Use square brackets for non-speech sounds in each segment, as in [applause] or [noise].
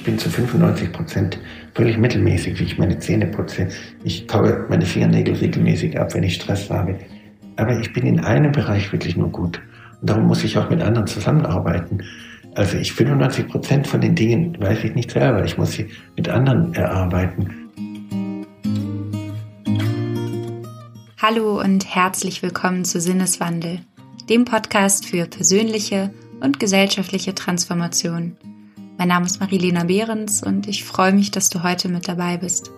ich bin zu 95 Prozent völlig mittelmäßig, wie ich meine Zähne putze. Ich kaue meine Fingernägel regelmäßig ab, wenn ich Stress habe. Aber ich bin in einem Bereich wirklich nur gut. Und darum muss ich auch mit anderen zusammenarbeiten. Also ich 95 Prozent von den Dingen weiß ich nicht selber. Ich muss sie mit anderen erarbeiten. Hallo und herzlich willkommen zu Sinneswandel, dem Podcast für persönliche und gesellschaftliche Transformation. Mein Name ist Marilena Behrens und ich freue mich, dass du heute mit dabei bist.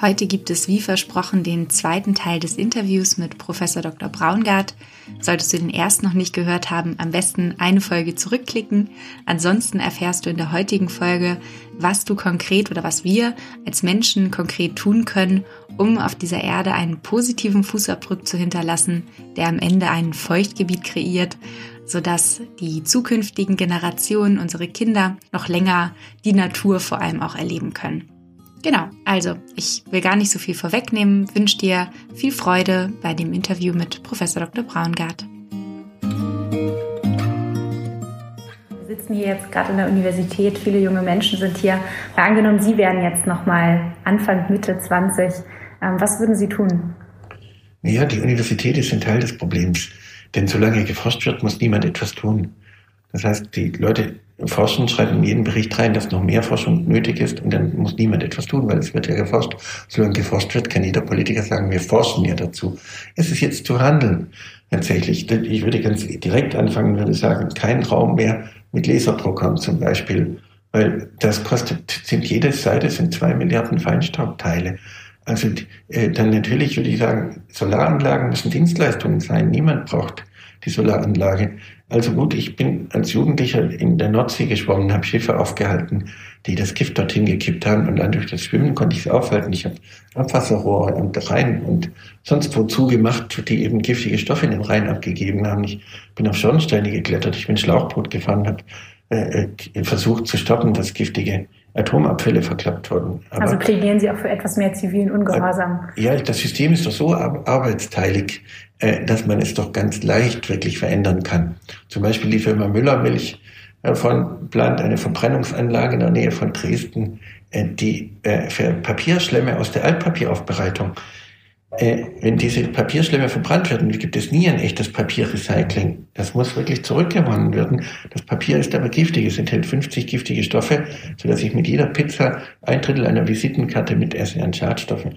Heute gibt es wie versprochen den zweiten Teil des Interviews mit Professor Dr. Braungart. Solltest du den erst noch nicht gehört haben, am besten eine Folge zurückklicken. Ansonsten erfährst du in der heutigen Folge, was du konkret oder was wir als Menschen konkret tun können, um auf dieser Erde einen positiven Fußabdruck zu hinterlassen, der am Ende ein Feuchtgebiet kreiert, sodass die zukünftigen Generationen, unsere Kinder, noch länger die Natur vor allem auch erleben können. Genau, also ich will gar nicht so viel vorwegnehmen, wünsche dir viel Freude bei dem Interview mit Professor Dr. Braungart. Wir sitzen hier jetzt gerade in der Universität, viele junge Menschen sind hier. Mal angenommen, Sie wären jetzt nochmal Anfang, Mitte 20. Ähm, was würden Sie tun? Ja, die Universität ist ein Teil des Problems. Denn solange geforscht wird, muss niemand etwas tun. Das heißt, die Leute forschen, schreiben in jeden Bericht rein, dass noch mehr Forschung nötig ist und dann muss niemand etwas tun, weil es wird ja geforscht. Solange geforscht wird, kann jeder Politiker sagen, wir forschen ja dazu. Es ist jetzt zu handeln. Tatsächlich, ich würde ganz direkt anfangen, würde sagen, kein Raum mehr mit Laserdruckern zum Beispiel, weil das kostet, sind jede Seite sind zwei Milliarden Feinstaubteile. Also äh, dann natürlich würde ich sagen, Solaranlagen müssen Dienstleistungen sein. Niemand braucht die Solaranlage. Also gut, ich bin als Jugendlicher in der Nordsee geschwommen, habe Schiffe aufgehalten, die das Gift dorthin gekippt haben und dann durch das Schwimmen konnte ich es aufhalten. Ich habe Abwasserrohre und Rhein und sonst wo zugemacht, die eben giftige Stoffe in den Rhein abgegeben haben. Ich bin auf Schornsteine geklettert, ich bin Schlauchboot gefahren, habe äh, äh, versucht zu stoppen, dass giftige Atomabfälle verklappt wurden. Aber, also plädieren Sie auch für etwas mehr zivilen Ungehorsam? Ja, das System ist doch so arbeitsteilig, äh, dass man es doch ganz leicht wirklich verändern kann. Zum Beispiel die Firma Müllermilch äh, von, plant eine Verbrennungsanlage in der Nähe von Dresden, äh, die für Papierschlemme aus der Altpapieraufbereitung wenn diese Papierschlämme verbrannt werden, gibt es nie ein echtes Papierrecycling. Das muss wirklich zurückgewonnen werden. Das Papier ist aber giftig. Es enthält 50 giftige Stoffe, sodass ich mit jeder Pizza ein Drittel einer Visitenkarte mitesse an Schadstoffen.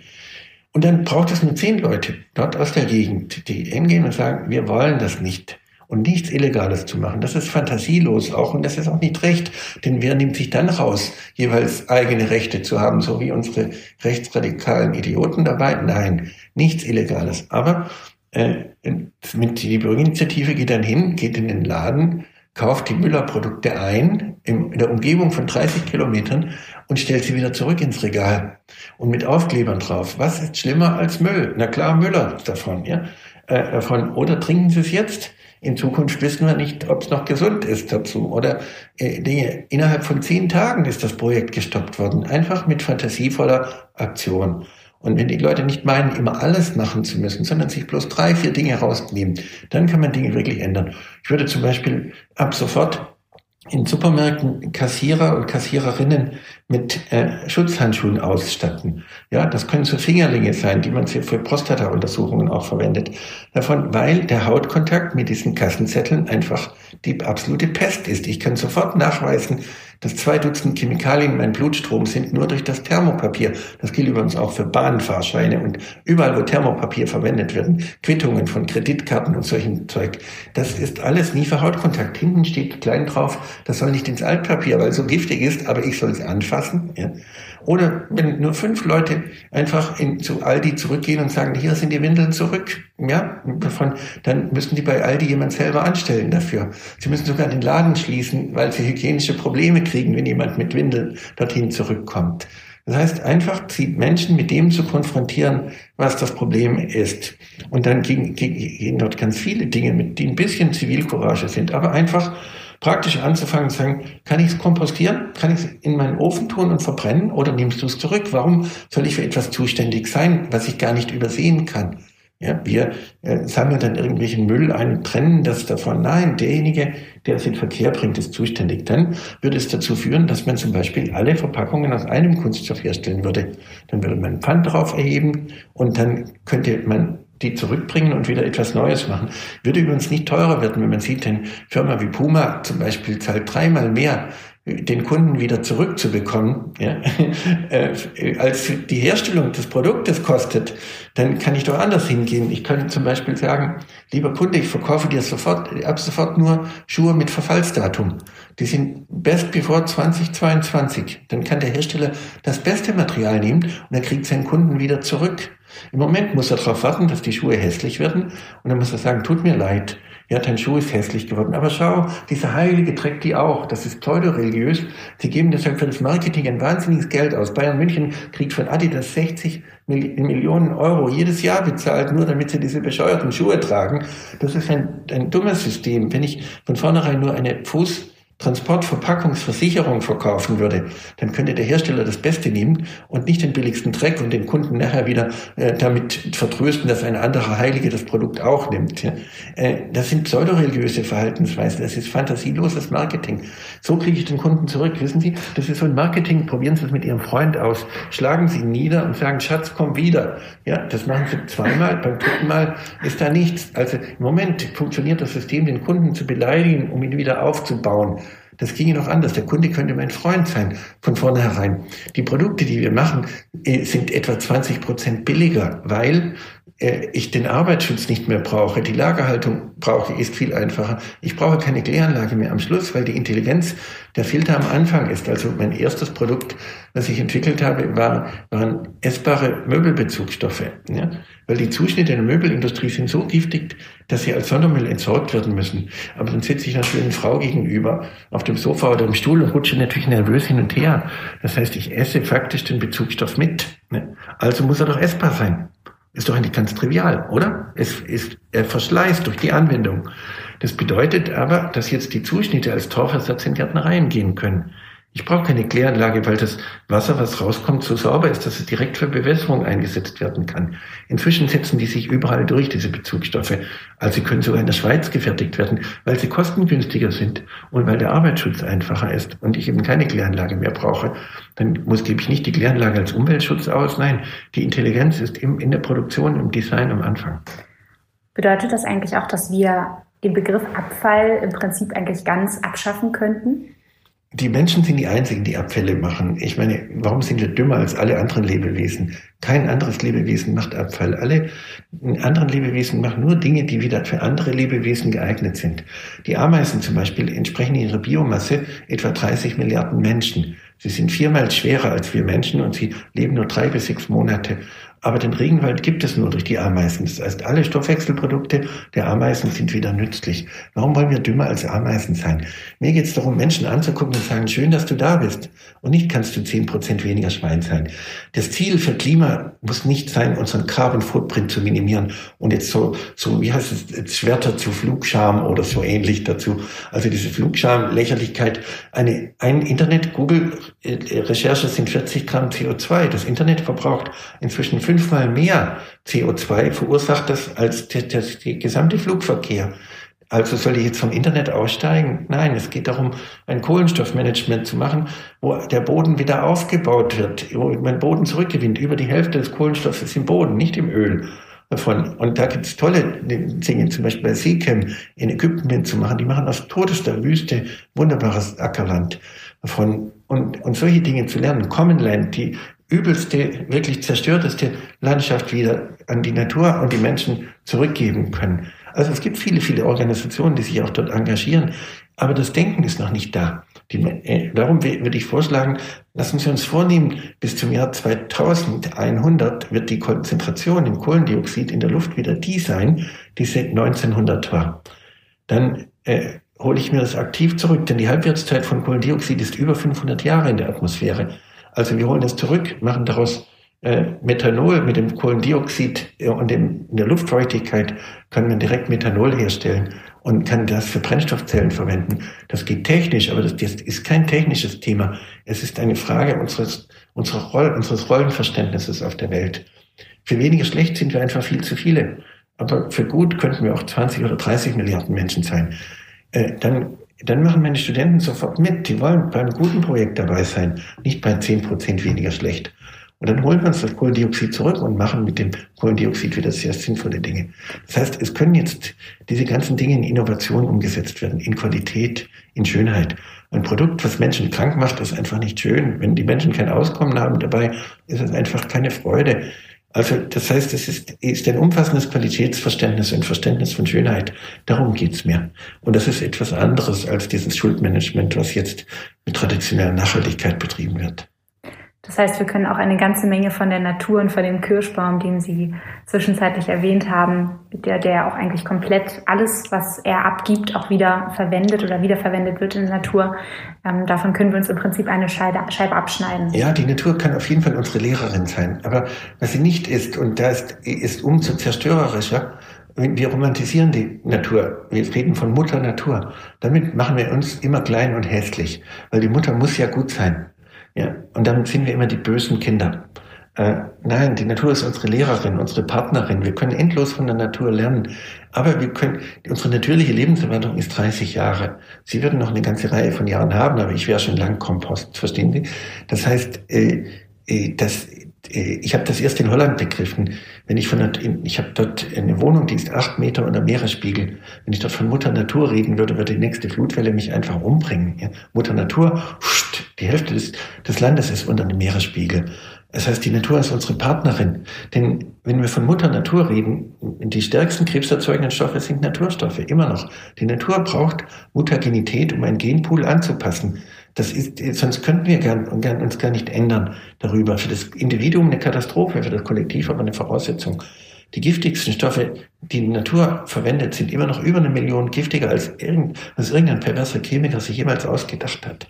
Und dann braucht es nur zehn Leute dort aus der Gegend, die hingehen und sagen, wir wollen das nicht und nichts Illegales zu machen. Das ist fantasielos auch und das ist auch nicht recht, denn wer nimmt sich dann raus, jeweils eigene Rechte zu haben, so wie unsere rechtsradikalen Idioten dabei? Nein, nichts Illegales. Aber äh, mit die Bürgerinitiative geht dann hin, geht in den Laden, kauft die Müller-Produkte ein in der Umgebung von 30 Kilometern und stellt sie wieder zurück ins Regal und mit Aufklebern drauf. Was ist schlimmer als Müll? Na klar, Müller davon, ja. Äh, von, oder trinken Sie es jetzt? In Zukunft wissen wir nicht, ob es noch gesund ist dazu. Oder äh, die, innerhalb von zehn Tagen ist das Projekt gestoppt worden. Einfach mit fantasievoller Aktion. Und wenn die Leute nicht meinen, immer alles machen zu müssen, sondern sich bloß drei, vier Dinge rausnehmen, dann kann man Dinge wirklich ändern. Ich würde zum Beispiel ab sofort in Supermärkten Kassierer und Kassiererinnen mit äh, Schutzhandschuhen ausstatten. Ja, das können so Fingerlinge sein, die man für Prostata-Untersuchungen auch verwendet. Davon, weil der Hautkontakt mit diesen Kassenzetteln einfach die absolute Pest ist. Ich kann sofort nachweisen, dass zwei Dutzend Chemikalien in meinem Blutstrom sind nur durch das Thermopapier. Das gilt übrigens auch für Bahnfahrscheine und überall, wo Thermopapier verwendet werden, Quittungen von Kreditkarten und solchen Zeug. Das ist alles nie für Hautkontakt. Hinten steht klein drauf, das soll nicht ins Altpapier, weil es so giftig ist, aber ich soll es anfassen. Ja. Oder wenn nur fünf Leute einfach in, zu Aldi zurückgehen und sagen, hier sind die Windeln zurück, ja, davon, dann müssen die bei Aldi jemand selber anstellen dafür. Sie müssen sogar den Laden schließen, weil sie hygienische Probleme kriegen, wenn jemand mit Windeln dorthin zurückkommt. Das heißt, einfach die Menschen mit dem zu konfrontieren, was das Problem ist. Und dann gehen, gehen dort ganz viele Dinge mit, die ein bisschen Zivilcourage sind, aber einfach praktisch anzufangen zu sagen, kann ich es kompostieren? Kann ich es in meinen Ofen tun und verbrennen oder nimmst du es zurück? Warum soll ich für etwas zuständig sein, was ich gar nicht übersehen kann? Ja, wir äh, sammeln dann irgendwelchen Müll ein, trennen das davon. Nein, derjenige, der es in Verkehr bringt, ist zuständig. Dann würde es dazu führen, dass man zum Beispiel alle Verpackungen aus einem Kunststoff herstellen würde. Dann würde man Pfand drauf erheben und dann könnte man die zurückbringen und wieder etwas Neues machen. Würde übrigens nicht teurer werden, wenn man sieht, eine Firma wie Puma zum Beispiel zahlt dreimal mehr den Kunden wieder zurückzubekommen, ja, [laughs] äh, als die Herstellung des Produktes kostet, dann kann ich doch anders hingehen. Ich kann zum Beispiel sagen, lieber Kunde, ich verkaufe dir sofort, ab sofort nur Schuhe mit Verfallsdatum. Die sind best before 2022. Dann kann der Hersteller das beste Material nehmen und er kriegt seinen Kunden wieder zurück. Im Moment muss er darauf warten, dass die Schuhe hässlich werden und dann muss er sagen, tut mir leid, ja, dein Schuh ist hässlich geworden. Aber schau, dieser Heilige trägt die auch. Das ist pseudoreligiös. Sie geben deshalb für das Marketing ein wahnsinniges Geld aus. Bayern München kriegt von Adidas 60 Millionen Euro jedes Jahr bezahlt, nur damit sie diese bescheuerten Schuhe tragen. Das ist ein, ein dummes System. Wenn ich von vornherein nur eine Fuß Transportverpackungsversicherung verkaufen würde, dann könnte der Hersteller das Beste nehmen und nicht den billigsten Dreck und den Kunden nachher wieder äh, damit vertrösten, dass ein anderer Heilige das Produkt auch nimmt. Ja. Äh, das sind pseudoreligiöse Verhaltensweisen, das ist fantasieloses Marketing. So kriege ich den Kunden zurück. Wissen Sie, das ist so ein Marketing, probieren Sie es mit Ihrem Freund aus. Schlagen Sie ihn nieder und sagen, Schatz, komm wieder. Ja, das machen Sie zweimal, beim dritten Mal ist da nichts. Also im Moment funktioniert das System, den Kunden zu beleidigen, um ihn wieder aufzubauen. Das ginge noch anders. Der Kunde könnte mein Freund sein von vornherein. Die Produkte, die wir machen, äh, sind etwa 20 Prozent billiger, weil ich den Arbeitsschutz nicht mehr brauche, die Lagerhaltung brauche, ist viel einfacher. Ich brauche keine Kläranlage mehr am Schluss, weil die Intelligenz der Filter am Anfang ist. Also mein erstes Produkt, was ich entwickelt habe, war, waren essbare Möbelbezugsstoffe. Ja? Weil die Zuschnitte der Möbelindustrie sind so giftig, dass sie als Sondermüll entsorgt werden müssen. Aber dann sitze ich einer schönen Frau gegenüber auf dem Sofa oder im Stuhl und rutsche natürlich nervös hin und her. Das heißt, ich esse faktisch den Bezugsstoff mit. Ne? Also muss er doch essbar sein. Ist doch eigentlich ganz trivial, oder? Es ist, er verschleißt durch die Anwendung. Das bedeutet aber, dass jetzt die Zuschnitte als Torfersatz in Gärtnereien gehen können. Ich brauche keine Kläranlage, weil das Wasser, was rauskommt, so sauber ist, dass es direkt für Bewässerung eingesetzt werden kann. Inzwischen setzen die sich überall durch, diese Bezugsstoffe. Also sie können sogar in der Schweiz gefertigt werden, weil sie kostengünstiger sind und weil der Arbeitsschutz einfacher ist und ich eben keine Kläranlage mehr brauche. Dann muss, gebe ich nicht die Kläranlage als Umweltschutz aus. Nein, die Intelligenz ist im, in der Produktion, im Design am Anfang. Bedeutet das eigentlich auch, dass wir den Begriff Abfall im Prinzip eigentlich ganz abschaffen könnten? Die Menschen sind die Einzigen, die Abfälle machen. Ich meine, warum sind wir dümmer als alle anderen Lebewesen? Kein anderes Lebewesen macht Abfall. Alle anderen Lebewesen machen nur Dinge, die wieder für andere Lebewesen geeignet sind. Die Ameisen zum Beispiel entsprechen ihrer Biomasse etwa 30 Milliarden Menschen. Sie sind viermal schwerer als wir Menschen und sie leben nur drei bis sechs Monate. Aber den Regenwald gibt es nur durch die Ameisen. Das heißt, alle Stoffwechselprodukte der Ameisen sind wieder nützlich. Warum wollen wir dümmer als Ameisen sein? Mir geht es darum, Menschen anzugucken und sagen, schön, dass du da bist. Und nicht kannst du zehn Prozent weniger Schwein sein. Das Ziel für Klima muss nicht sein, unseren Carbon Footprint zu minimieren und jetzt so, so wie heißt es, Schwerter zu Flugscham oder so ähnlich dazu. Also diese Flugscham, Lächerlichkeit. Eine, ein Internet, Google äh, Recherche sind 40 Gramm CO2. Das Internet verbraucht inzwischen fünfmal mehr CO2 verursacht das als der, der, der gesamte Flugverkehr. Also soll ich jetzt vom Internet aussteigen? Nein, es geht darum, ein Kohlenstoffmanagement zu machen, wo der Boden wieder aufgebaut wird, wo man Boden zurückgewinnt. Über die Hälfte des Kohlenstoffs ist im Boden, nicht im Öl. Davon. Und da gibt es tolle Dinge, zum Beispiel bei Seachem in Ägypten mitzumachen. Die machen aus todester Wüste wunderbares Ackerland. Davon. Und, und solche Dinge zu lernen. Common Land, die übelste, wirklich zerstörteste Landschaft wieder an die Natur und die Menschen zurückgeben können. Also es gibt viele, viele Organisationen, die sich auch dort engagieren, aber das Denken ist noch nicht da. Die, äh, darum würde ich vorschlagen, lassen Sie uns vornehmen, bis zum Jahr 2100 wird die Konzentration im Kohlendioxid in der Luft wieder die sein, die sie 1900 war. Dann äh, hole ich mir das aktiv zurück, denn die Halbwertszeit von Kohlendioxid ist über 500 Jahre in der Atmosphäre. Also wir holen das zurück, machen daraus äh, Methanol mit dem Kohlendioxid äh, und dem, in der Luftfeuchtigkeit kann man direkt Methanol herstellen und kann das für Brennstoffzellen verwenden. Das geht technisch, aber das, das ist kein technisches Thema. Es ist eine Frage unseres, unserer Roll, unseres Rollenverständnisses auf der Welt. Für weniger schlecht sind wir einfach viel zu viele. Aber für gut könnten wir auch 20 oder 30 Milliarden Menschen sein. Äh, dann, dann machen meine Studenten sofort mit. Die wollen beim guten Projekt dabei sein, nicht bei 10 Prozent weniger schlecht. Und dann holen wir uns das Kohlendioxid zurück und machen mit dem Kohlendioxid wieder sehr sinnvolle Dinge. Das heißt, es können jetzt diese ganzen Dinge in Innovation umgesetzt werden, in Qualität, in Schönheit. Ein Produkt, was Menschen krank macht, ist einfach nicht schön. Wenn die Menschen kein Auskommen haben dabei, ist es einfach keine Freude. Also das heißt, es ist, ist ein umfassendes Qualitätsverständnis, ein Verständnis von Schönheit. Darum geht's mir. Und das ist etwas anderes als dieses Schuldmanagement, was jetzt mit traditioneller Nachhaltigkeit betrieben wird. Das heißt, wir können auch eine ganze Menge von der Natur und von dem Kirschbaum, den Sie zwischenzeitlich erwähnt haben, der, der auch eigentlich komplett alles, was er abgibt, auch wieder verwendet oder wiederverwendet wird in der Natur. Ähm, davon können wir uns im Prinzip eine Scheibe, Scheibe abschneiden. Ja, die Natur kann auf jeden Fall unsere Lehrerin sein. Aber was sie nicht ist, und da ist, ist umso zerstörerischer, wir romantisieren die Natur. Wir reden von Mutter Natur. Damit machen wir uns immer klein und hässlich. Weil die Mutter muss ja gut sein. Ja, und dann sind wir immer die bösen Kinder. Äh, nein, die Natur ist unsere Lehrerin, unsere Partnerin. Wir können endlos von der Natur lernen. Aber wir können, unsere natürliche Lebenserwartung ist 30 Jahre. Sie würden noch eine ganze Reihe von Jahren haben, aber ich wäre schon lang Kompost, verstehen Sie? Das heißt, äh, äh, das, ich habe das erst in Holland begriffen. Wenn ich von, ich habe dort eine Wohnung, die ist acht Meter unter Meeresspiegel. Wenn ich dort von Mutter Natur reden würde, würde die nächste Flutwelle mich einfach umbringen. Ja? Mutter Natur, die Hälfte des, des Landes ist unter dem Meeresspiegel. Das heißt, die Natur ist unsere Partnerin. Denn wenn wir von Mutter Natur reden, die stärksten krebserzeugenden Stoffe sind Naturstoffe, immer noch. Die Natur braucht Mutagenität, um einen Genpool anzupassen. Das ist, sonst könnten wir gern, gern, uns gar nicht ändern darüber. Für das Individuum eine Katastrophe, für das Kollektiv aber eine Voraussetzung. Die giftigsten Stoffe, die die Natur verwendet, sind immer noch über eine Million giftiger als, irgend, als irgendein perverser Chemiker sich jemals ausgedacht hat.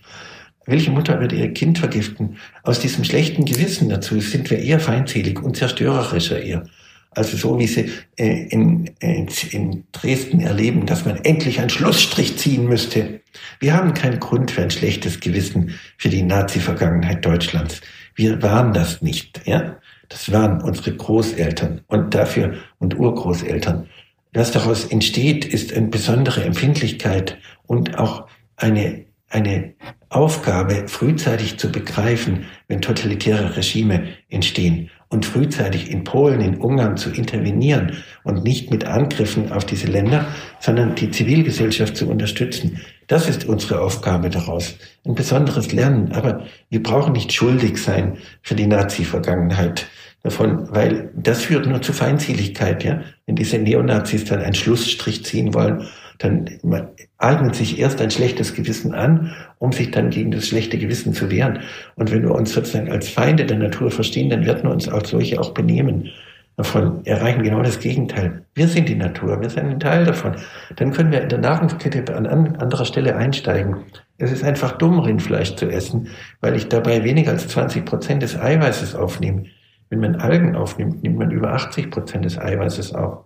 Welche Mutter würde ihr Kind vergiften? Aus diesem schlechten Gewissen dazu sind wir eher feindselig und zerstörerischer eher. Also so wie sie äh, in, in, in Dresden erleben, dass man endlich einen Schlussstrich ziehen müsste. Wir haben keinen Grund für ein schlechtes Gewissen für die Nazi-Vergangenheit Deutschlands. Wir waren das nicht. Ja? Das waren unsere Großeltern und dafür und Urgroßeltern. Was daraus entsteht, ist eine besondere Empfindlichkeit und auch eine, eine Aufgabe, frühzeitig zu begreifen, wenn totalitäre Regime entstehen und frühzeitig in Polen, in Ungarn zu intervenieren und nicht mit Angriffen auf diese Länder, sondern die Zivilgesellschaft zu unterstützen. Das ist unsere Aufgabe daraus. Ein besonderes Lernen. Aber wir brauchen nicht schuldig sein für die Nazi-Vergangenheit davon, weil das führt nur zu Feindseligkeit, ja. Wenn diese Neonazis dann einen Schlussstrich ziehen wollen dann eignet sich erst ein schlechtes Gewissen an, um sich dann gegen das schlechte Gewissen zu wehren. Und wenn wir uns sozusagen als Feinde der Natur verstehen, dann werden wir uns als solche auch benehmen. Davon erreichen genau das Gegenteil. Wir sind die Natur, wir sind ein Teil davon. Dann können wir in der Nahrungskette an anderer Stelle einsteigen. Es ist einfach dumm, Rindfleisch zu essen, weil ich dabei weniger als 20 Prozent des Eiweißes aufnehme. Wenn man Algen aufnimmt, nimmt man über 80 Prozent des Eiweißes auf.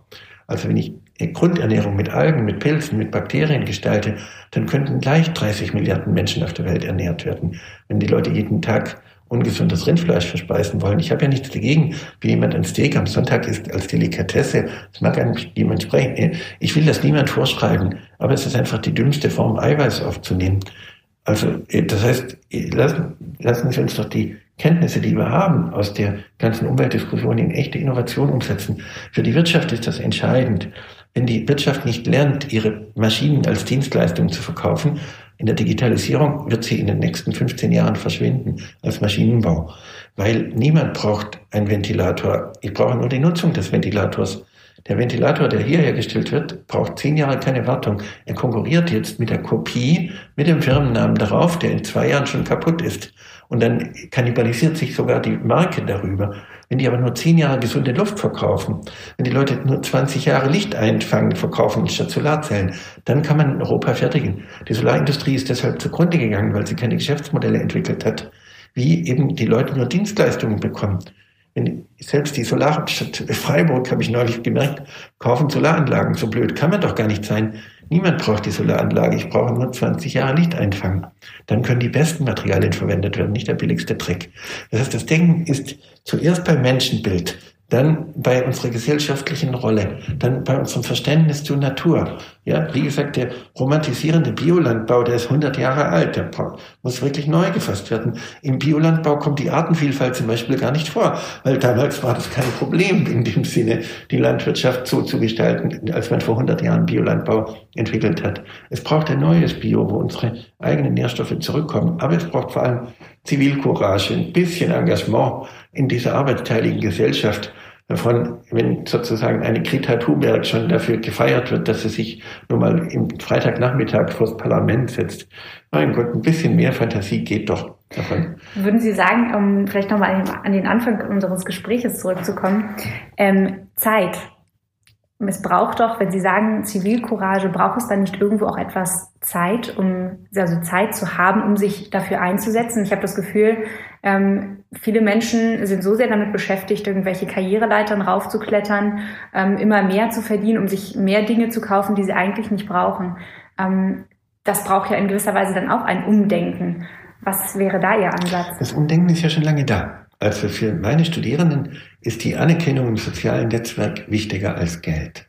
Also wenn ich Grundernährung mit Algen, mit Pilzen, mit Bakterien gestalte, dann könnten gleich 30 Milliarden Menschen auf der Welt ernährt werden. Wenn die Leute jeden Tag ungesundes Rindfleisch verspeisen wollen. Ich habe ja nichts dagegen, wie jemand ein Steak am Sonntag isst als Delikatesse. Das mag eigentlich niemand sprechen. Ich will das niemand vorschreiben, aber es ist einfach die dümmste Form, Eiweiß aufzunehmen. Also, das heißt, lassen, lassen Sie uns doch die Kenntnisse, die wir haben aus der ganzen Umweltdiskussion in echte Innovation umsetzen. Für die Wirtschaft ist das entscheidend. Wenn die Wirtschaft nicht lernt, ihre Maschinen als Dienstleistung zu verkaufen, in der Digitalisierung wird sie in den nächsten 15 Jahren verschwinden als Maschinenbau. Weil niemand braucht einen Ventilator. Ich brauche nur die Nutzung des Ventilators. Der Ventilator, der hier hergestellt wird, braucht zehn Jahre keine Wartung. Er konkurriert jetzt mit der Kopie, mit dem Firmennamen darauf, der in zwei Jahren schon kaputt ist. Und dann kannibalisiert sich sogar die Marke darüber. Wenn die aber nur zehn Jahre gesunde Luft verkaufen, wenn die Leute nur 20 Jahre Licht einfangen, verkaufen statt Solarzellen, dann kann man in Europa fertigen. Die Solarindustrie ist deshalb zugrunde gegangen, weil sie keine Geschäftsmodelle entwickelt hat, wie eben die Leute nur Dienstleistungen bekommen. Wenn selbst die Solarstadt Freiburg, habe ich neulich gemerkt, kaufen Solaranlagen. So blöd kann man doch gar nicht sein. Niemand braucht die Solaranlage. Ich brauche nur 20 Jahre Licht einfangen. Dann können die besten Materialien verwendet werden, nicht der billigste Dreck. Das heißt, das Denken ist zuerst beim Menschenbild, dann bei unserer gesellschaftlichen Rolle, dann bei unserem Verständnis zur Natur. Ja, wie gesagt, der romantisierende Biolandbau, der ist 100 Jahre alt, der muss wirklich neu gefasst werden. Im Biolandbau kommt die Artenvielfalt zum Beispiel gar nicht vor, weil damals war das kein Problem in dem Sinne, die Landwirtschaft so zu gestalten, als man vor 100 Jahren Biolandbau entwickelt hat. Es braucht ein neues Bio, wo unsere eigenen Nährstoffe zurückkommen, aber es braucht vor allem Zivilcourage, ein bisschen Engagement in dieser arbeitsteiligen Gesellschaft davon, wenn sozusagen eine Greta Thunberg schon dafür gefeiert wird, dass sie sich nur mal im Freitagnachmittag vors Parlament setzt. Mein Gott, ein bisschen mehr Fantasie geht doch davon. Würden Sie sagen, um vielleicht nochmal an den Anfang unseres Gespräches zurückzukommen, ähm, Zeit es braucht doch, wenn Sie sagen Zivilcourage, braucht es dann nicht irgendwo auch etwas Zeit, um also Zeit zu haben, um sich dafür einzusetzen? Ich habe das Gefühl, ähm, viele Menschen sind so sehr damit beschäftigt, irgendwelche Karriereleitern raufzuklettern, ähm, immer mehr zu verdienen, um sich mehr Dinge zu kaufen, die sie eigentlich nicht brauchen. Ähm, das braucht ja in gewisser Weise dann auch ein Umdenken. Was wäre da Ihr Ansatz? Das Umdenken ist ja schon lange da. Also für meine Studierenden ist die Anerkennung im sozialen Netzwerk wichtiger als Geld.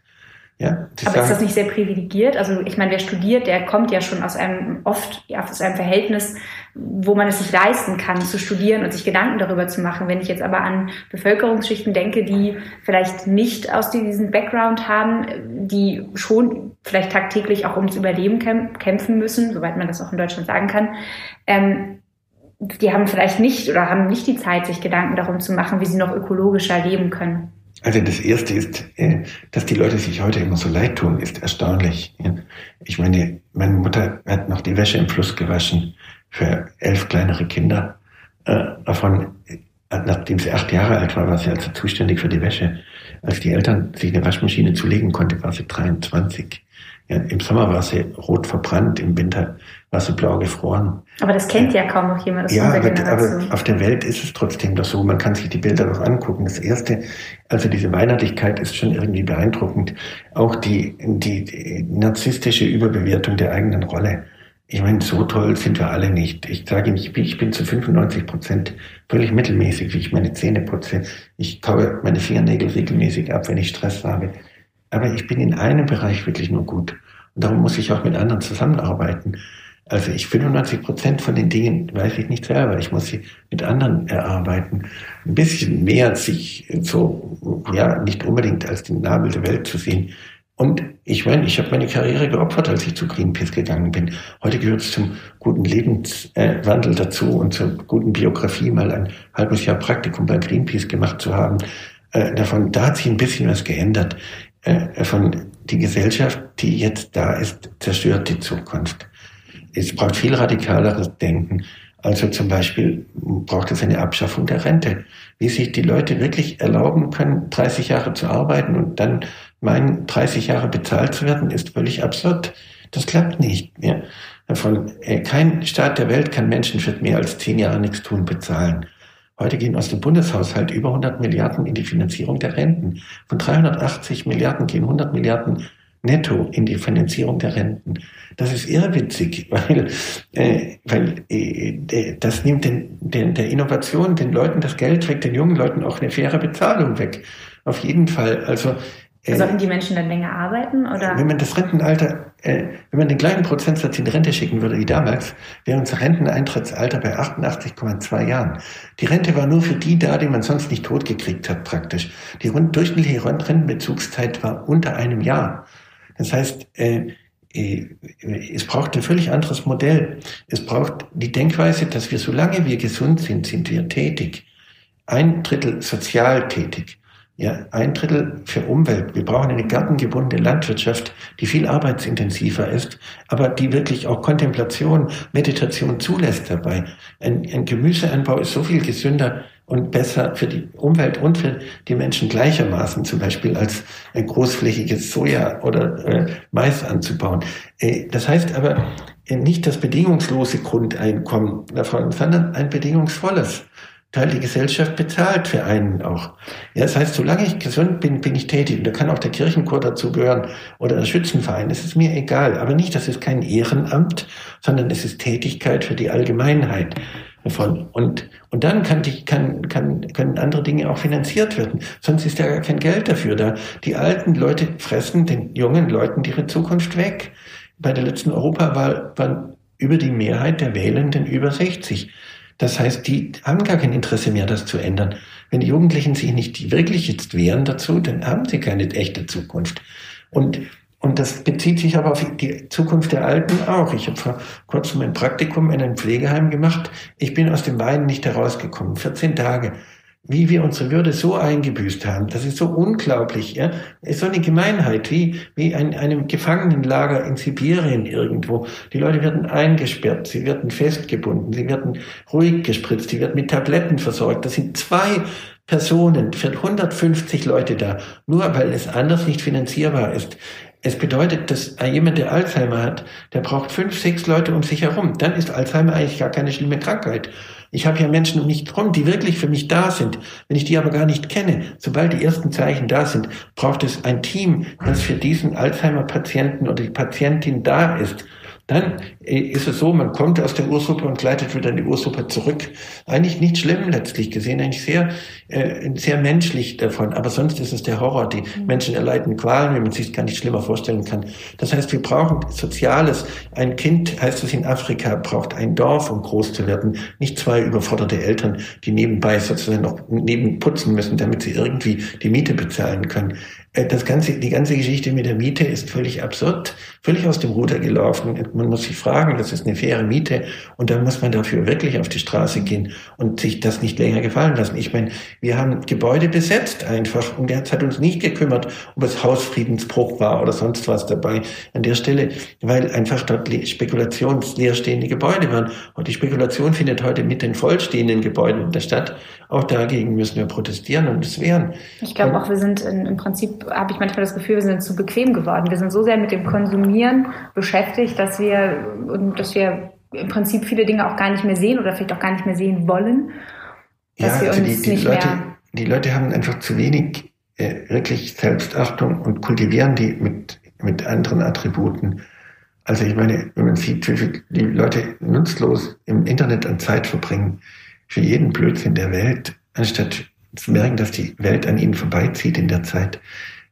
Ja, Aber ist das nicht sehr privilegiert? Also ich meine, wer studiert, der kommt ja schon aus einem oft ja, aus einem Verhältnis, wo man es sich leisten kann, zu studieren und sich Gedanken darüber zu machen. Wenn ich jetzt aber an Bevölkerungsschichten denke, die vielleicht nicht aus diesem Background haben, die schon vielleicht tagtäglich auch ums Überleben kämpfen müssen, soweit man das auch in Deutschland sagen kann, ähm, die haben vielleicht nicht oder haben nicht die Zeit, sich Gedanken darum zu machen, wie sie noch ökologischer leben können. Also das Erste ist, äh, dass die Leute sich heute immer so leid tun, ist erstaunlich. Ich meine, meine Mutter hat noch die Wäsche im Fluss gewaschen für elf kleinere Kinder. Äh, davon, äh, nachdem sie acht Jahre alt war, war sie also zuständig für die Wäsche. Als die Eltern sich eine Waschmaschine zulegen konnte, war sie 23. Ja, Im Sommer war sie rot verbrannt, im Winter war sie blau gefroren. Aber das kennt ja, ja kaum noch jemand. ja, aber, aber, auf der Welt ist es trotzdem doch so. Man kann sich die Bilder noch angucken. Das erste, also diese Weihnachtlichkeit ist schon irgendwie beeindruckend. Auch die, die, die narzisstische Überbewertung der eigenen Rolle. Ich meine, so toll sind wir alle nicht. Ich sage Ihnen, ich bin, ich bin zu 95 Prozent völlig mittelmäßig, wie ich meine Zähne putze. Ich kaue meine Fingernägel regelmäßig ab, wenn ich Stress habe. Aber ich bin in einem Bereich wirklich nur gut. Und darum muss ich auch mit anderen zusammenarbeiten. Also ich 95 Prozent von den Dingen weiß ich nicht selber. Ich muss sie mit anderen erarbeiten. Ein bisschen mehr sich so, ja, nicht unbedingt als den Nabel der Welt zu sehen. Und ich meine, ich habe meine Karriere geopfert, als ich zu Greenpeace gegangen bin. Heute gehört es zum guten Lebenswandel dazu und zur guten Biografie, mal ein halbes Jahr Praktikum bei Greenpeace gemacht zu haben. Äh, davon, da hat sich ein bisschen was geändert äh, von die Gesellschaft, die jetzt da ist, zerstört die Zukunft. Es braucht viel radikaleres Denken. Also zum Beispiel braucht es eine Abschaffung der Rente. Wie sich die Leute wirklich erlauben können, 30 Jahre zu arbeiten und dann meinen, 30 Jahre bezahlt zu werden, ist völlig absurd. Das klappt nicht mehr. Von, äh, kein Staat der Welt kann Menschen für mehr als 10 Jahre nichts tun bezahlen. Heute gehen aus dem Bundeshaushalt über 100 Milliarden in die Finanzierung der Renten. Von 380 Milliarden gehen 100 Milliarden netto in die Finanzierung der Renten. Das ist irrwitzig, [laughs] weil, äh, weil äh, das nimmt den, den, der Innovation, den Leuten das Geld weg, den jungen Leuten auch eine faire Bezahlung weg. Auf jeden Fall. Also äh, Sollten die Menschen dann länger arbeiten? Oder? Wenn man das Rentenalter, äh, wenn man den gleichen Prozentsatz in die Rente schicken würde wie damals, wäre unser Renteneintrittsalter bei 88,2 Jahren. Die Rente war nur für die da, die man sonst nicht totgekriegt hat praktisch. Die durchschnittliche Rentenbezugszeit war unter einem Jahr. Das heißt, äh, äh, es braucht ein völlig anderes Modell. Es braucht die Denkweise, dass wir, solange wir gesund sind, sind wir tätig. Ein Drittel sozial tätig. Ja, ein Drittel für Umwelt. Wir brauchen eine gartengebundene Landwirtschaft, die viel arbeitsintensiver ist, aber die wirklich auch Kontemplation, Meditation zulässt dabei. Ein, ein Gemüseanbau ist so viel gesünder und besser für die Umwelt und für die Menschen gleichermaßen, zum Beispiel als ein großflächiges Soja oder äh, Mais anzubauen. Äh, das heißt aber äh, nicht das bedingungslose Grundeinkommen davon, sondern ein bedingungsvolles. Teil die Gesellschaft bezahlt für einen auch. Ja, das heißt, solange ich gesund bin, bin ich tätig. Und da kann auch der Kirchenchor dazu gehören oder der Schützenverein. Es ist mir egal. Aber nicht, das ist kein Ehrenamt, sondern es ist Tätigkeit für die Allgemeinheit. davon. Und, und dann kann, die, kann, kann, können andere Dinge auch finanziert werden. Sonst ist ja gar kein Geld dafür da. Die alten Leute fressen den jungen Leuten ihre Zukunft weg. Bei der letzten Europawahl waren über die Mehrheit der Wählenden über 60. Das heißt, die haben gar kein Interesse mehr, das zu ändern. Wenn die Jugendlichen sich nicht wirklich jetzt wehren dazu, dann haben sie keine echte Zukunft. Und und das bezieht sich aber auf die Zukunft der Alten auch. Ich habe vor kurzem ein Praktikum in einem Pflegeheim gemacht. Ich bin aus dem Weinen nicht herausgekommen. 14 Tage. Wie wir unsere Würde so eingebüßt haben, das ist so unglaublich. Ja? ist so eine Gemeinheit, wie, wie ein, einem Gefangenenlager in Sibirien irgendwo. Die Leute werden eingesperrt, sie werden festgebunden, sie werden ruhig gespritzt, sie werden mit Tabletten versorgt. Das sind zwei Personen für 150 Leute da, nur weil es anders nicht finanzierbar ist. Es bedeutet, dass jemand, der Alzheimer hat, der braucht fünf, sechs Leute um sich herum. Dann ist Alzheimer eigentlich gar keine schlimme Krankheit. Ich habe ja Menschen um mich herum, die wirklich für mich da sind. Wenn ich die aber gar nicht kenne, sobald die ersten Zeichen da sind, braucht es ein Team, das für diesen Alzheimer-Patienten oder die Patientin da ist dann äh, ist es so, man kommt aus der Ursuppe und gleitet wieder in die Ursuppe zurück. Eigentlich nicht schlimm letztlich gesehen, eigentlich sehr, äh, sehr menschlich davon. Aber sonst ist es der Horror. Die mhm. Menschen erleiden Qualen, wie man sich gar nicht schlimmer vorstellen kann. Das heißt, wir brauchen Soziales. Ein Kind, heißt es in Afrika, braucht ein Dorf, um groß zu werden. Nicht zwei überforderte Eltern, die nebenbei sozusagen noch neben putzen müssen, damit sie irgendwie die Miete bezahlen können. Äh, das ganze, die ganze Geschichte mit der Miete ist völlig absurd, völlig aus dem Ruder gelaufen. Man muss sich fragen, das ist eine faire Miete und dann muss man dafür wirklich auf die Straße gehen und sich das nicht länger gefallen lassen. Ich meine, wir haben Gebäude besetzt einfach und jetzt hat uns nicht gekümmert, ob es Hausfriedensbruch war oder sonst was dabei an der Stelle, weil einfach dort spekulationsleerstehende Gebäude waren. Und die Spekulation findet heute mit den vollstehenden Gebäuden der Stadt. Auch dagegen müssen wir protestieren und es wehren. Ich glaube auch, wir sind in, im Prinzip habe ich manchmal das Gefühl, wir sind zu bequem geworden. Wir sind so sehr mit dem Konsumieren beschäftigt, dass wir, dass wir im Prinzip viele Dinge auch gar nicht mehr sehen oder vielleicht auch gar nicht mehr sehen wollen. Dass ja, wir also uns die, die nicht Leute, mehr die Leute haben einfach zu wenig äh, wirklich Selbstachtung und kultivieren die mit, mit anderen Attributen. Also ich meine, wenn man sieht, wie viel die Leute nutzlos im Internet an Zeit verbringen, für jeden Blödsinn der Welt, anstatt zu merken, dass die Welt an ihnen vorbeizieht in der Zeit,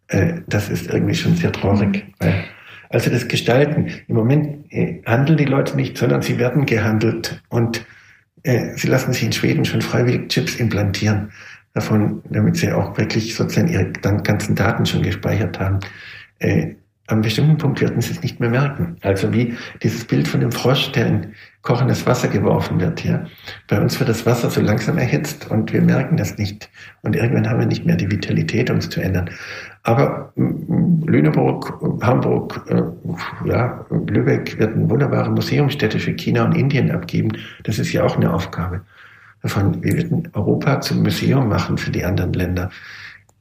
äh, das ist irgendwie schon sehr traurig. Weil, also das Gestalten, im Moment äh, handeln die Leute nicht, sondern sie werden gehandelt und äh, sie lassen sich in Schweden schon freiwillig Chips implantieren, davon, damit sie auch wirklich sozusagen ihre ganzen Daten schon gespeichert haben. Äh, am bestimmten Punkt werden sie es nicht mehr merken. Also wie dieses Bild von dem Frosch, der in kochendes Wasser geworfen wird. Ja. Bei uns wird das Wasser so langsam erhitzt und wir merken das nicht. Und irgendwann haben wir nicht mehr die Vitalität, uns zu ändern. Aber Lüneburg, Hamburg, äh, ja, Lübeck wird eine wunderbare Museumsstätte für China und Indien abgeben. Das ist ja auch eine Aufgabe. Davon, wir würden Europa zum Museum machen für die anderen Länder.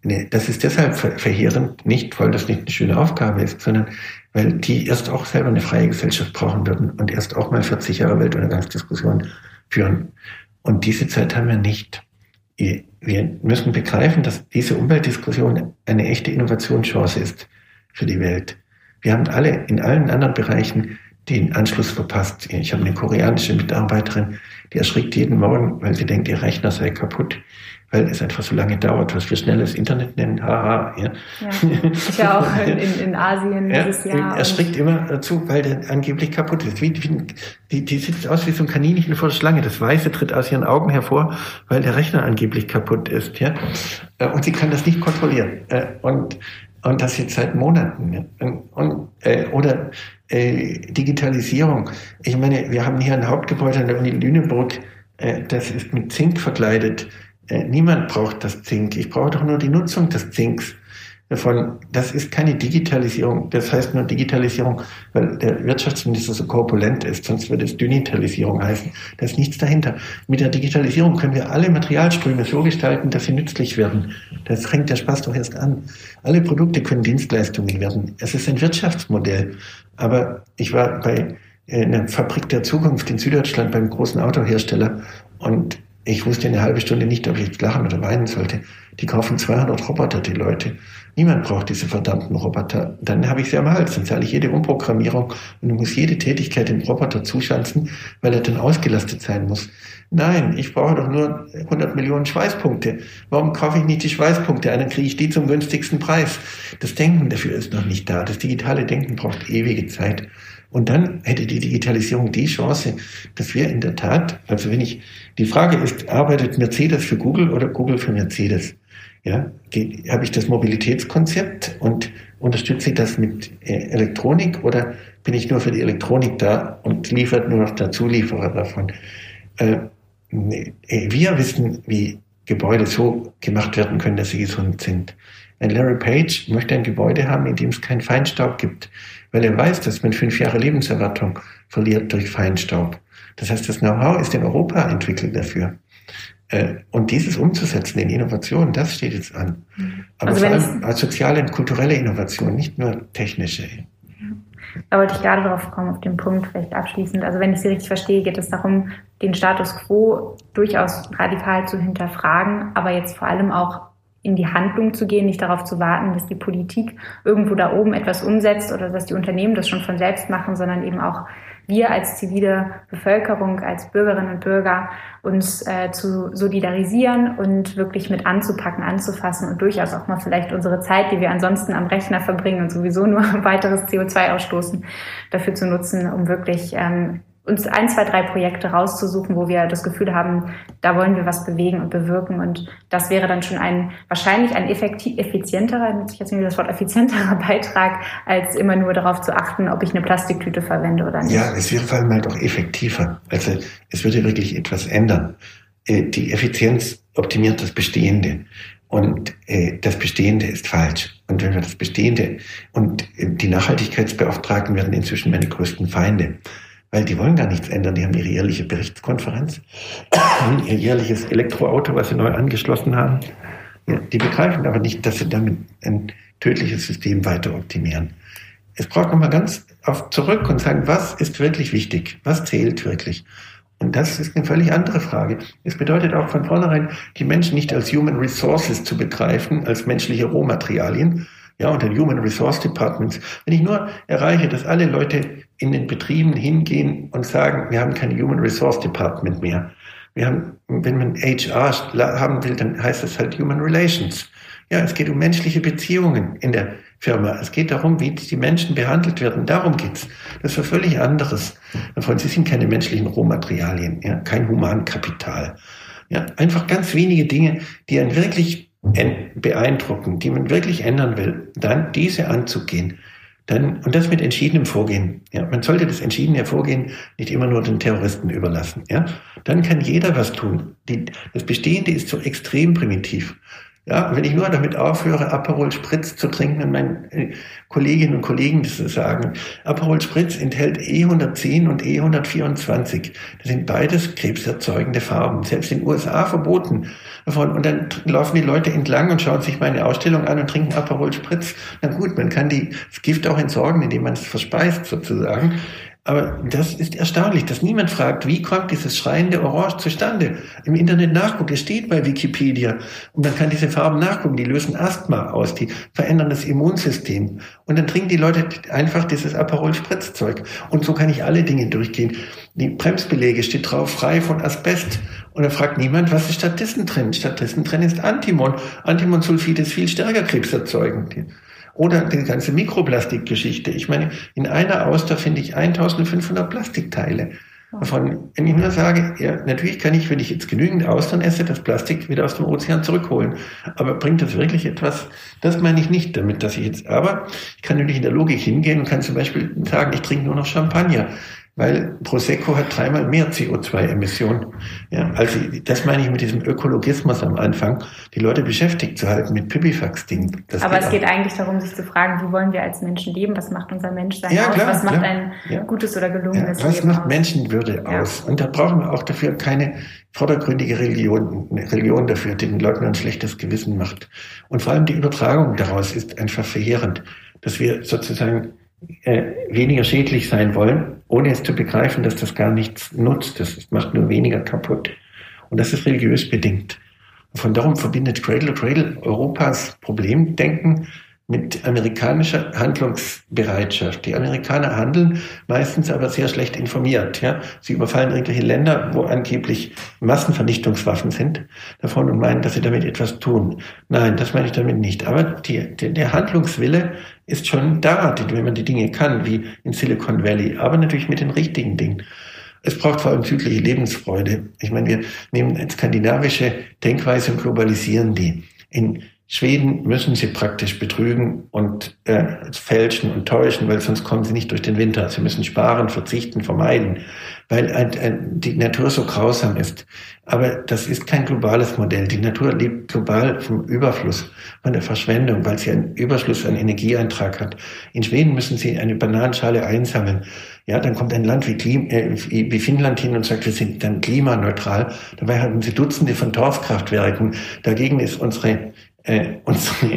Nee, das ist deshalb verheerend, nicht weil das nicht eine schöne Aufgabe ist, sondern weil die erst auch selber eine freie Gesellschaft brauchen würden und erst auch mal 40 Jahre Weltuntergangsdiskussion führen. Und diese Zeit haben wir nicht. Wir müssen begreifen, dass diese Umweltdiskussion eine echte Innovationschance ist für die Welt. Wir haben alle in allen anderen Bereichen den Anschluss verpasst. Ich habe eine koreanische Mitarbeiterin, die erschrickt jeden Morgen, weil sie denkt, ihr Rechner sei kaputt weil es einfach so lange dauert, was wir schnelles Internet nennen. Haha, ja. ja. Ich ja auch in, in, in Asien ja, dieses Jahr. Er strickt immer dazu, weil der angeblich kaputt ist. Wie, wie, die, die sieht aus wie so ein Kaninchen vor der Schlange. Das Weiße tritt aus ihren Augen hervor, weil der Rechner angeblich kaputt ist. Ja? Äh, und sie kann das nicht kontrollieren. Äh, und, und das jetzt seit Monaten. Und, und, äh, oder äh, Digitalisierung. Ich meine, wir haben hier ein Hauptgebäude an der Uni Lüneburg, äh, das ist mit Zink verkleidet. Äh, niemand braucht das Zink. Ich brauche doch nur die Nutzung des Zinks. Davon, das ist keine Digitalisierung. Das heißt nur Digitalisierung, weil der Wirtschaftsminister so korpulent ist. Sonst würde es Dünitalisierung heißen. Da ist nichts dahinter. Mit der Digitalisierung können wir alle Materialströme so gestalten, dass sie nützlich werden. Das fängt der Spaß doch erst an. Alle Produkte können Dienstleistungen werden. Es ist ein Wirtschaftsmodell. Aber ich war bei äh, einer Fabrik der Zukunft in Süddeutschland beim großen Autohersteller und ich wusste eine halbe Stunde nicht, ob ich jetzt lachen oder weinen sollte. Die kaufen 200 Roboter, die Leute. Niemand braucht diese verdammten Roboter. Dann habe ich sie am Hals. Dann zahle ich jede Umprogrammierung und muss jede Tätigkeit dem Roboter zuschanzen, weil er dann ausgelastet sein muss. Nein, ich brauche doch nur 100 Millionen Schweißpunkte. Warum kaufe ich nicht die Schweißpunkte? Dann kriege ich die zum günstigsten Preis. Das Denken dafür ist noch nicht da. Das digitale Denken braucht ewige Zeit. Und dann hätte die Digitalisierung die Chance, dass wir in der Tat, also wenn ich, die Frage ist, arbeitet Mercedes für Google oder Google für Mercedes? Ja, habe ich das Mobilitätskonzept und unterstütze das mit äh, Elektronik oder bin ich nur für die Elektronik da und liefert nur noch der Zulieferer davon? Äh, äh, wir wissen, wie Gebäude so gemacht werden können, dass sie gesund sind. Ein Larry Page möchte ein Gebäude haben, in dem es keinen Feinstaub gibt, weil er weiß, dass man fünf Jahre Lebenserwartung verliert durch Feinstaub. Das heißt, das Know-how ist in Europa entwickelt dafür. Äh, und dieses umzusetzen in Innovation, das steht jetzt an. Aber also vor allem als soziale und kulturelle Innovation, nicht nur technische. Da wollte ich gerade drauf kommen, auf den Punkt vielleicht abschließend. Also wenn ich Sie richtig verstehe, geht es darum, den Status quo durchaus radikal zu hinterfragen, aber jetzt vor allem auch in die Handlung zu gehen, nicht darauf zu warten, dass die Politik irgendwo da oben etwas umsetzt oder dass die Unternehmen das schon von selbst machen, sondern eben auch wir als zivile Bevölkerung, als Bürgerinnen und Bürger uns äh, zu solidarisieren und wirklich mit anzupacken, anzufassen und durchaus auch mal vielleicht unsere Zeit, die wir ansonsten am Rechner verbringen und sowieso nur [laughs] weiteres CO2 ausstoßen, dafür zu nutzen, um wirklich ähm, uns ein, zwei, drei Projekte rauszusuchen, wo wir das Gefühl haben, da wollen wir was bewegen und bewirken. Und das wäre dann schon ein, wahrscheinlich ein effektiv, effizienterer, ich jetzt nicht das Wort effizienterer [laughs] Beitrag, als immer nur darauf zu achten, ob ich eine Plastiktüte verwende oder nicht. Ja, es wäre vor allem halt auch effektiver. Also es würde wirklich etwas ändern. Äh, die Effizienz optimiert das Bestehende. Und äh, das Bestehende ist falsch. Und wenn wir das Bestehende und äh, die Nachhaltigkeitsbeauftragten werden inzwischen meine größten Feinde weil die wollen gar nichts ändern. Die haben ihre jährliche Berichtskonferenz, [coughs] ihr jährliches Elektroauto, was sie neu angeschlossen haben. Ja, die begreifen aber nicht, dass sie damit ein tödliches System weiter optimieren. Es braucht nochmal ganz auf zurück und sagen, was ist wirklich wichtig? Was zählt wirklich? Und das ist eine völlig andere Frage. Es bedeutet auch von vornherein, die Menschen nicht als Human Resources zu begreifen, als menschliche Rohmaterialien, ja, und den Human Resource Departments. Wenn ich nur erreiche, dass alle Leute in den Betrieben hingehen und sagen, wir haben kein Human Resource Department mehr. Wir haben, wenn man HR haben will, dann heißt das halt Human Relations. Ja, es geht um menschliche Beziehungen in der Firma. Es geht darum, wie die Menschen behandelt werden. Darum geht's. Das ist was völlig anderes. Sie sind keine menschlichen Rohmaterialien, ja, kein Humankapital. Ja, einfach ganz wenige Dinge, die einen wirklich beeindrucken, die man wirklich ändern will, dann diese anzugehen. Dann, und das mit entschiedenem Vorgehen. Ja, man sollte das entschiedene Vorgehen nicht immer nur den Terroristen überlassen. Ja, dann kann jeder was tun. Die, das Bestehende ist so extrem primitiv. Ja, wenn ich nur damit aufhöre, Aperol Spritz zu trinken und meinen äh, Kolleginnen und Kollegen zu sagen, Aperol Spritz enthält E110 und E124. Das sind beides krebserzeugende Farben, selbst in den USA verboten. Und dann laufen die Leute entlang und schauen sich meine Ausstellung an und trinken Aperol Spritz. Na gut, man kann die, das Gift auch entsorgen, indem man es verspeist sozusagen. Aber das ist erstaunlich, dass niemand fragt, wie kommt dieses schreiende Orange zustande? Im Internet nachgucken, es steht bei Wikipedia. Und man kann diese Farben nachgucken, die lösen Asthma aus, die verändern das Immunsystem. Und dann trinken die Leute einfach dieses Aperol-Spritzzeug. Und so kann ich alle Dinge durchgehen. Die Bremsbelege steht drauf, frei von Asbest. Und dann fragt niemand, was ist stattdessen drin? Stattdessen drin ist Antimon. Antimonsulfid ist viel stärker krebserzeugend. Oder die ganze Mikroplastikgeschichte. Ich meine, in einer Auster finde ich 1500 Plastikteile. Davon, wenn ich nur sage, ja, natürlich kann ich, wenn ich jetzt genügend Austern esse, das Plastik wieder aus dem Ozean zurückholen. Aber bringt das wirklich etwas? Das meine ich nicht damit, dass ich jetzt, aber ich kann natürlich in der Logik hingehen und kann zum Beispiel sagen, ich trinke nur noch Champagner weil Prosecco hat dreimal mehr CO2-Emissionen. Ja, also das meine ich mit diesem Ökologismus am Anfang, die Leute beschäftigt zu halten mit Pipifax-Dingen. Aber geht es geht eigentlich darum, sich zu fragen, wie wollen wir als Menschen leben? Was macht unser Menschsein ja, aus? Klar, was macht klar. ein ja. gutes oder gelungenes ja, was Leben Was macht Menschenwürde aus? Und da brauchen wir auch dafür keine vordergründige Religion, Religion dafür, die den Leuten ein schlechtes Gewissen macht. Und vor allem die Übertragung daraus ist einfach verheerend, dass wir sozusagen äh, weniger schädlich sein wollen, ohne es zu begreifen, dass das gar nichts nutzt. Das macht nur weniger kaputt. Und das ist religiös bedingt. Von darum verbindet Cradle to Cradle Europas Problemdenken mit amerikanischer Handlungsbereitschaft. Die Amerikaner handeln meistens aber sehr schlecht informiert. Ja? Sie überfallen irgendwelche Länder, wo angeblich Massenvernichtungswaffen sind davon und meinen, dass sie damit etwas tun. Nein, das meine ich damit nicht. Aber die, die, der Handlungswille ist schon da, wenn man die Dinge kann, wie in Silicon Valley, aber natürlich mit den richtigen Dingen. Es braucht vor allem südliche Lebensfreude. Ich meine, wir nehmen eine skandinavische Denkweise und globalisieren die. In Schweden müssen sie praktisch betrügen und äh, fälschen und täuschen, weil sonst kommen sie nicht durch den Winter. Sie müssen sparen, verzichten, vermeiden, weil ein, ein, die Natur so grausam ist. Aber das ist kein globales Modell. Die Natur lebt global vom Überfluss, von der Verschwendung, weil sie einen Überschluss an Energieeintrag hat. In Schweden müssen sie eine Bananenschale einsammeln. Ja, dann kommt ein Land wie, Klima, äh, wie Finnland hin und sagt, wir sind dann klimaneutral. Dabei haben sie Dutzende von Torfkraftwerken. Dagegen ist unsere äh, unsere,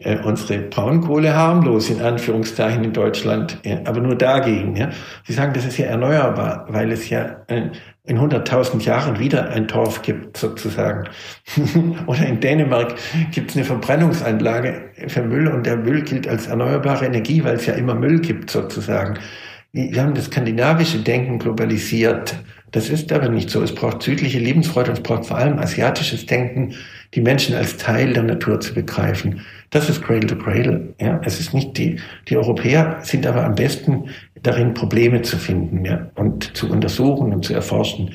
äh, unsere Braunkohle harmlos, in Anführungszeichen, in Deutschland, äh, aber nur dagegen. Ja. Sie sagen, das ist ja erneuerbar, weil es ja äh, in 100.000 Jahren wieder ein Torf gibt, sozusagen. [laughs] Oder in Dänemark gibt es eine Verbrennungsanlage für Müll und der Müll gilt als erneuerbare Energie, weil es ja immer Müll gibt, sozusagen. Wir haben das skandinavische Denken globalisiert. Das ist aber nicht so. Es braucht südliche Lebensfreude und es braucht vor allem asiatisches Denken, die Menschen als Teil der Natur zu begreifen. Das ist Cradle to Cradle. Ja, es ist nicht die, die Europäer sind aber am besten darin, Probleme zu finden, ja, und zu untersuchen und zu erforschen.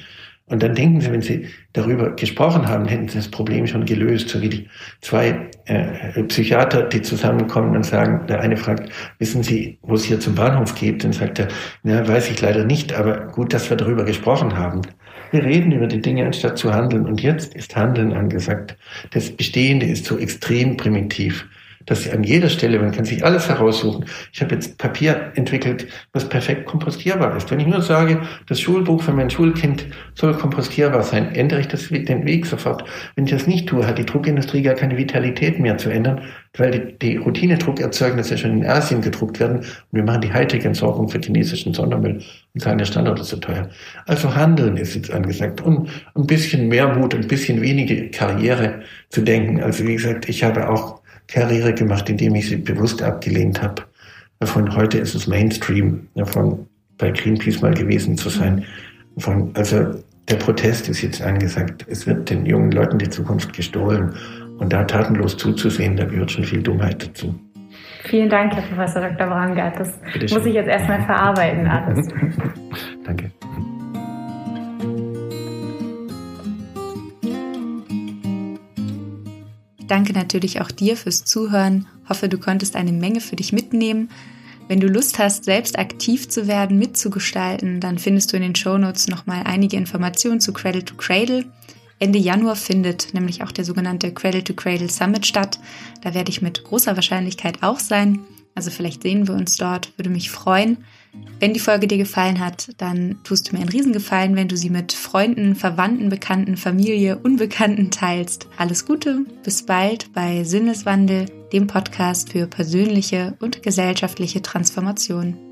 Und dann denken Sie, wenn Sie darüber gesprochen haben, hätten Sie das Problem schon gelöst, so wie die zwei äh, Psychiater, die zusammenkommen und sagen, der eine fragt, wissen Sie, wo es hier zum Bahnhof geht? Dann sagt er, na, weiß ich leider nicht, aber gut, dass wir darüber gesprochen haben. Wir reden über die Dinge, anstatt zu handeln. Und jetzt ist Handeln angesagt. Das Bestehende ist so extrem primitiv dass an jeder Stelle, man kann sich alles heraussuchen. Ich habe jetzt Papier entwickelt, was perfekt kompostierbar ist. Wenn ich nur sage, das Schulbuch für mein Schulkind soll kompostierbar sein, ändere ich das, den Weg sofort. Wenn ich das nicht tue, hat die Druckindustrie gar keine Vitalität mehr zu ändern, weil die, die Routinedruckerzeugnisse schon in Asien gedruckt werden und wir machen die Hightech-Entsorgung für chinesischen Sondermüll und sagen, der Standort ist so teuer. Also Handeln ist jetzt angesagt und ein bisschen mehr Mut, ein bisschen weniger Karriere zu denken. Also wie gesagt, ich habe auch Karriere gemacht, indem ich sie bewusst abgelehnt habe. Von heute ist es Mainstream, davon bei Greenpeace mal gewesen zu sein. Von, also der Protest ist jetzt angesagt. Es wird den jungen Leuten die Zukunft gestohlen. Und da tatenlos zuzusehen, da gehört schon viel Dummheit dazu. Vielen Dank, Herr Professor Dr. Brangart. Das muss ich jetzt erstmal verarbeiten alles. [laughs] Danke. Danke natürlich auch dir fürs Zuhören. Hoffe, du konntest eine Menge für dich mitnehmen. Wenn du Lust hast, selbst aktiv zu werden, mitzugestalten, dann findest du in den Shownotes nochmal einige Informationen zu Cradle to Cradle. Ende Januar findet nämlich auch der sogenannte Cradle to Cradle Summit statt. Da werde ich mit großer Wahrscheinlichkeit auch sein. Also vielleicht sehen wir uns dort, würde mich freuen. Wenn die Folge dir gefallen hat, dann tust du mir einen Riesengefallen, wenn du sie mit Freunden, Verwandten, Bekannten, Familie, Unbekannten teilst. Alles Gute, bis bald bei Sinneswandel, dem Podcast für persönliche und gesellschaftliche Transformation.